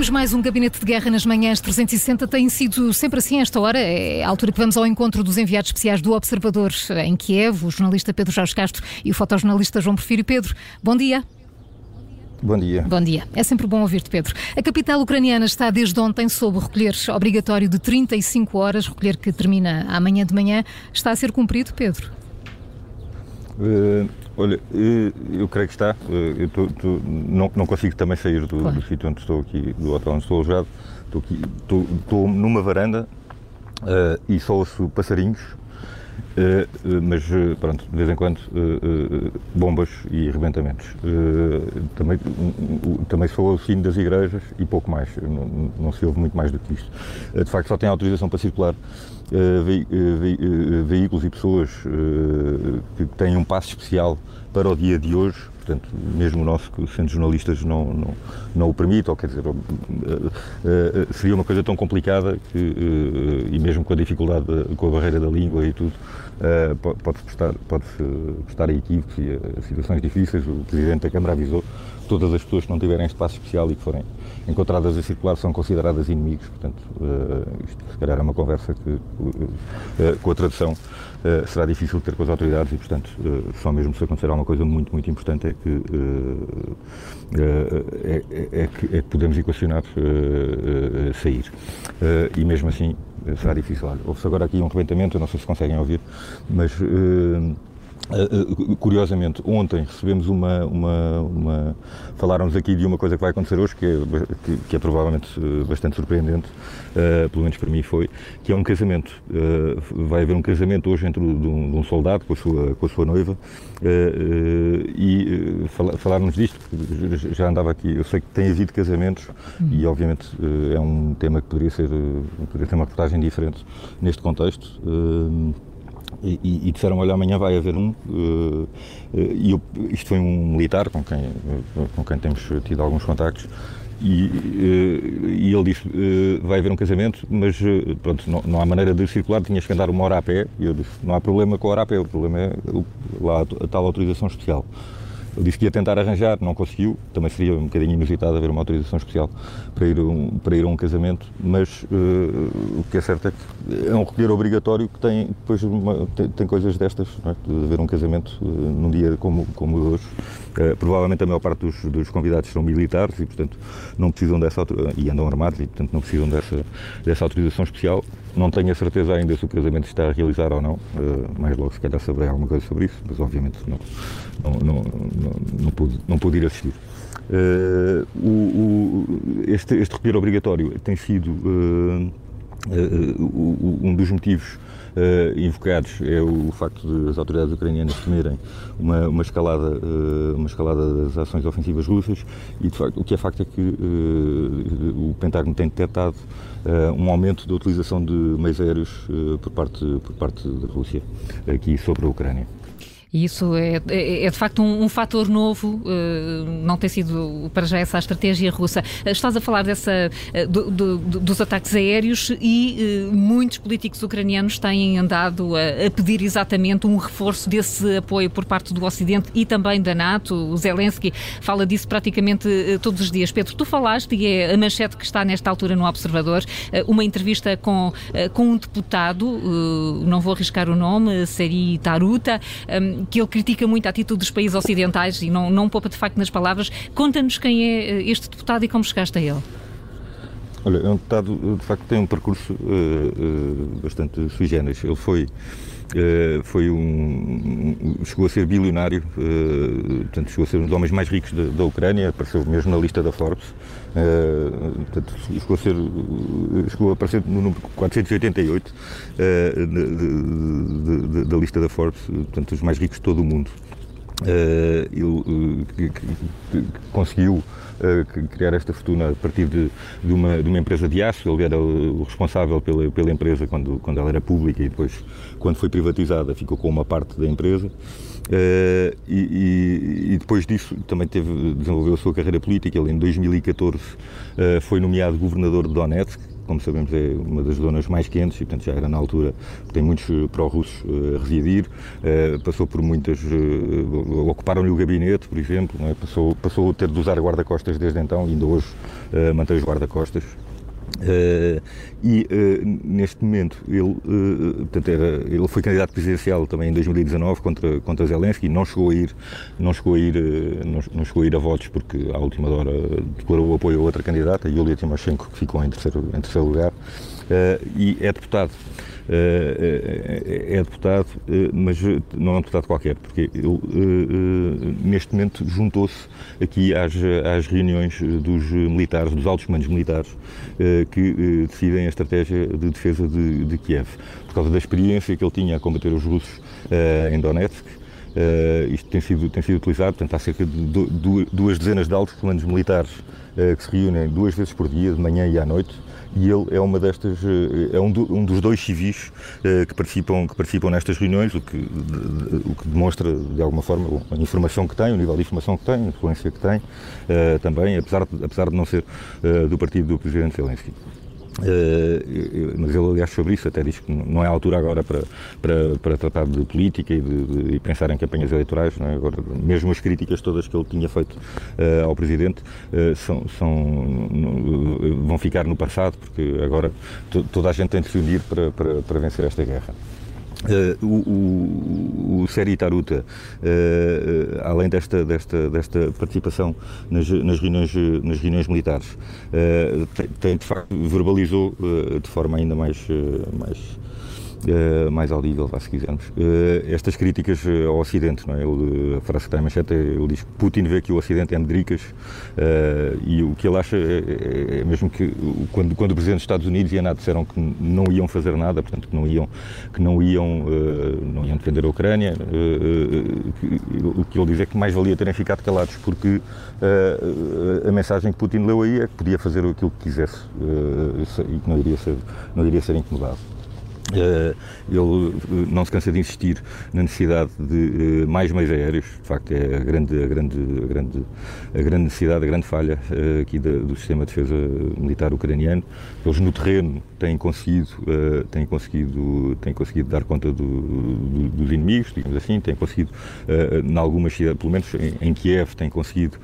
Abrimos mais um gabinete de guerra nas manhãs 360. Tem sido sempre assim esta hora. É a altura que vamos ao encontro dos enviados especiais do Observador em Kiev, o jornalista Pedro Jorge Castro e o fotojornalista João Porfírio. Pedro, bom dia. Bom dia. Bom dia. É sempre bom ouvir-te, Pedro. A capital ucraniana está desde ontem sob o recolher obrigatório de 35 horas, recolher que termina amanhã de manhã. Está a ser cumprido, Pedro? Uh, olha, uh, eu creio que está. Uh, eu tô, tô, não, não consigo também sair do, claro. do sítio onde estou aqui, do hotel onde estou alojado. Estou, aqui, estou, estou numa varanda e só ouço passarinhos Uh, uh, mas uh, pronto, de vez em quando bombas e arrebentamentos. também, também sou o sino das igrejas e pouco mais, não, não, se ouve muito mais do que isto. de facto, só tem autorização para circular ve, ve, veículos e pessoas que têm um passo especial para o dia de hoje, portanto, mesmo o nosso, sendo jornalistas, não, não, não o permite, ou quer dizer, uh, uh, seria uma coisa tão complicada que, e mesmo com a dificuldade, com a barreira da língua e tudo, pode-se prestar, pode prestar a equívocos e a situações difíceis. O Presidente da Câmara avisou todas as pessoas que não tiverem espaço especial e que forem encontradas a circular são consideradas inimigos, portanto, isto se calhar é uma conversa que, com a tradução, será difícil ter com as autoridades e, portanto, só mesmo se acontecer alguma coisa muito, muito importante é que, uh, é, é, é, que, é, que, podemos equacionar sair. e mesmo assim será difícil. Houve-se agora aqui um rebentamento, não sei se conseguem ouvir, mas Uh, curiosamente, ontem recebemos uma, uma, uma falaram-nos aqui de uma coisa que vai acontecer hoje, que é, que, que é provavelmente bastante surpreendente, uh, pelo menos para mim foi, que é um casamento. Uh, vai haver um casamento hoje entre de um, de um, soldado com a sua, com a sua noiva e fal, falaram-nos disto, já andava aqui, eu sei que tem havido casamentos e obviamente é um tema que poderia ser, poderia ter uma reportagem diferente neste contexto. E, e, disseram, olha, amanhã vai haver um. Uh, e eu, isto foi um militar com quem, com quem temos tido alguns contactos. E, e ele disse, vai haver um casamento, mas pronto, não, não, há maneira de circular, tinhas que andar uma hora a pé. E eu disse, não há problema com a hora a pé, o problema é lá a tal autorização especial. Ele disse que ia tentar arranjar, não conseguiu. Também seria um bocadinho inusitado haver uma autorização especial para ir um, para ir a um casamento, mas uh, o que é certo é que é um recolher obrigatório que tem, depois uma, tem, tem, coisas destas, é? de haver um casamento uh, num dia como, como hoje. Uh, provavelmente a maior parte dos, dos, convidados são militares e, portanto, não precisam dessa e andam armados e, portanto, não precisam dessa, dessa autorização especial. Não tenho a certeza ainda se o casamento está a realizar ou não, mais logo se calhar saberei alguma coisa sobre isso, mas obviamente não, não, não, não, pude, não pude ir assistir. O, este, este obrigatório tem sido uh, um dos motivos invocados é o facto de as autoridades ucranianas temerem uma, uma, escalada, uma escalada das ações ofensivas russas e de facto, o que é facto é que o Pentágono tem detectado um aumento da utilização de meios aéreos por, parte, por parte da Rússia aqui sobre a Ucrânia. E isso é, é, é de facto um, um fator novo, uh, não tem sido para já essa a estratégia russa. Uh, estás a falar dessa, uh, do, do, dos ataques aéreos e muitos políticos ucranianos têm andado a, a, pedir exatamente um reforço desse apoio por parte do Ocidente e também da NATO. O Zelensky fala disso praticamente todos os dias. Pedro, tu falaste, e é a manchete que está nesta altura no Observador, uma entrevista com, com um deputado, não vou arriscar o nome, Seri Taruta, um, que ele critica muito a atitude dos países ocidentais e não, não poupa de facto nas palavras. Conta-nos quem é eh, este deputado e como chegaste a ele. Olha, é um deputado, de facto, tem um percurso uh, uh, bastante sui generis. Ele foi, uh, foi um, um, chegou a ser bilionário, portanto, chegou a ser um dos homens mais ricos da, Ucrânia, apareceu mesmo na lista da Forbes, portanto, chegou a ser, chegou a aparecer no número 488 da lista da Forbes, portanto, os mais ricos de todo o mundo. Ele conseguiu criar esta fortuna a partir de, de, uma, de uma empresa de aço. Ele era o responsável pela, pela empresa quando, quando ela era pública e depois, quando foi privatizada, ficou com uma parte da empresa. Uh, e, e, e, depois disso também teve, desenvolveu a sua carreira política. Ele, em 2014, uh, foi nomeado governador de Donetsk, como sabemos, é uma das zonas mais quentes e, portanto, já era na altura que tem muitos pró-russos a residir. Passou por muitas. Ocuparam-lhe o gabinete, por exemplo, é? passou, passou a ter de usar guarda-costas desde então ainda hoje mantém os guarda-costas. Uh, e uh, neste momento ele, uh, portanto era, ele foi candidato presidencial também em 2019 contra, contra Zelensky não chegou a ir não chegou a ir não, não, chegou a ir a votos porque à última hora declarou apoio a outra candidata Yulia Timoshenko que ficou em terceiro, em terceiro lugar. E é deputado é, é deputado, mas não é um deputado qualquer, porque ele neste momento juntou-se aqui às, às reuniões dos militares, dos altos comandos militares, que decidem a estratégia de defesa de, de Kiev, por causa da experiência que ele tinha a combater os russos em Donetsk, Uh, isto tem sido, tem sido utilizado, portanto, há cerca de duas dezenas de altos comandos militares uh, que se reúnem duas vezes por dia, de manhã e à noite, e ele é uma destas, eh, é um, do, um dos dois civis uh, que, participam, que participam nestas reuniões, o que, o que demonstra de alguma forma a informação que tem, o nível de informação que tem, a influência que tem uh, também, apesar de, apesar de não ser uh, do partido do Presidente Zelensky. Uh, mas ele, aliás, sobre isso até diz que não é a altura agora para, para, para tratar de política e, de, de, e pensar em campanhas eleitorais. É? Agora, mesmo as críticas todas que ele tinha feito uh, ao Presidente uh, são, são, vão ficar no passado, porque agora toda a gente tem de se unir para, para, para vencer esta guerra. Uh, o, o, o Seri Taruta, uh, além desta, desta, desta participação nas, nas, reuniões, nas reuniões militares, uh, tem, tem, de facto verbalizou de forma ainda mais, mais uh, mais audível, se quisermos. Uh, estas críticas eh, ao Ocidente, não é? Ele, a frase que está em manchete, ele diz que Putin vê que o Ocidente é medricas uh, e o que ele acha é, é, é, mesmo que quando, quando o Presidente dos Estados Unidos e a NATO disseram que não iam fazer nada, portanto que não iam, que não iam, não iam defender a Ucrânia, o que ele diz é que mais valia terem ficado calados, porque a mensagem que Putin leu aí é que podia fazer aquilo que quisesse e que não iria ser, não iria ser incomodado. Uh, ele eh, não se cansa de insistir na necessidade de uh, mais meios aéreos, de facto é a grande, a grande, a grande, a grande necessidade, a grande falha aqui do sistema de defesa militar ucraniano. Eles no terreno têm conseguido, têm conseguido, têm conseguido dar conta do, do, dos inimigos, digamos assim, têm conseguido, em algumas cidades, pelo menos em Kiev, têm conseguido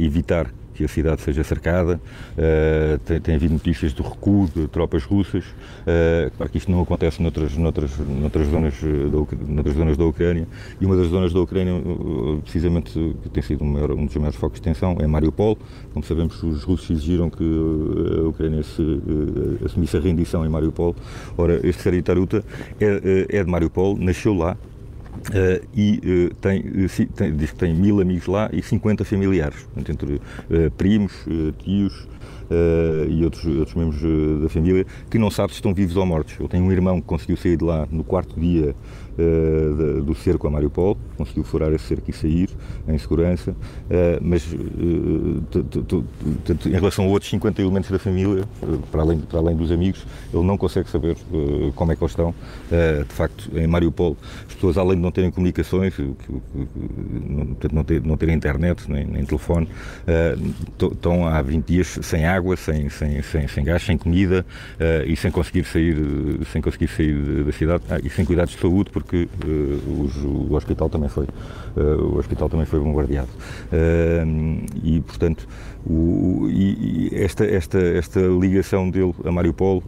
evitar que a cidade seja cercada. Uh, tem, tem, havido notícias do recuo de tropas russas. Uh, claro que isto não acontece noutras, noutras, noutras, zonas da, noutras zonas da Ucrânia. E uma das zonas da Ucrânia, precisamente, que tem sido um, maior, um dos maiores focos de tensão, é Mariupol. Como sabemos, os russos exigiram que a Ucrânia se, assumisse a rendição em Mariupol. Ora, este Seri Taruta é, é de Mariupol, nasceu lá, Uh, e uh, tem, uh, tem, diz que tem mil amigos lá e 50 familiares, portanto, entre primos, tios e outros, outros membros da família, que não sabe se estão vivos ou mortos. Eu tenho um irmão que conseguiu sair de lá no quarto dia uh, do cerco a Mariupol, conseguiu furar esse cerco e sair em segurança, uh, mas uh, em relação a outros 50 elementos da família, para, além, dos amigos, ele não consegue saber como é que eles estão. de facto, em Mariupol, as pessoas, além de não terem comunicações, ter, não terem internet nem, nem telefone, estão há 20 dias sem água, sem, sem, sem, sem gás, sem comida e sem conseguir sair, sem conseguir sair da cidade ah, e sem cuidados de saúde, porque porque uh, os, o hospital também foi, uh, o hospital também foi bombardeado. Uh, e, portanto, o, e, e esta, esta, esta ligação dele a Mariupol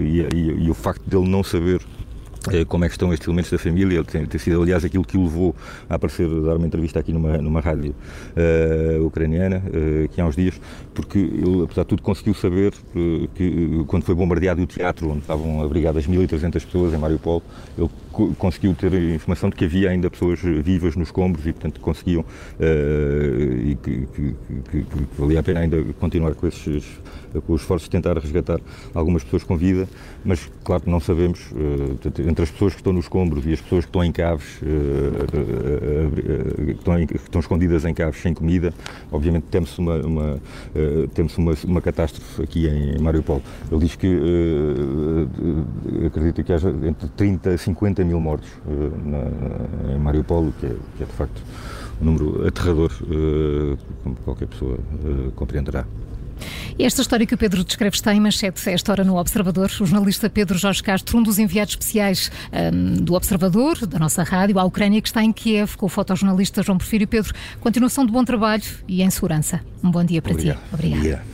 e, e, e o facto dele não saber eh, como é que estão estes elementos da família. Ele tem, tem, sido, aliás, aquilo que o levou a aparecer, a dar uma entrevista aqui numa, numa rádio uh, ucraniana, uh, aqui há uns dias, porque ele, apesar de tudo, conseguiu saber que quando foi bombardeado o teatro, onde estavam abrigadas 1.300 pessoas em Mariupol, ele conseguiu ter informação de que havia ainda pessoas vivas nos escombros e, portanto, conseguiam e que, que, que, que, valia a pena ainda continuar com esses com os esforços de tentar resgatar algumas pessoas com vida, mas claro não sabemos entre as pessoas que estão nos escombros e as pessoas que estão em caves, que, estão em, que, estão escondidas em caves sem comida, obviamente temos uma, uma, temos uma, uma catástrofe aqui em Mariupol. Ele diz que acredita que haja entre 30 e 50 mil mortos na, em Mariupol, que é, que é, de facto um número aterrador, como qualquer pessoa compreenderá. E esta história que o Pedro descreve está em manchete, é esta hora no Observador. O jornalista Pedro Jorge Castro, um dos enviados especiais um, do Observador, da nossa rádio, à Ucrânia, que está em Kiev, com o fotojornalista João Porfírio. Pedro, continuação de bom trabalho e em segurança. Um bom dia para Obrigado. ti. Obrigada.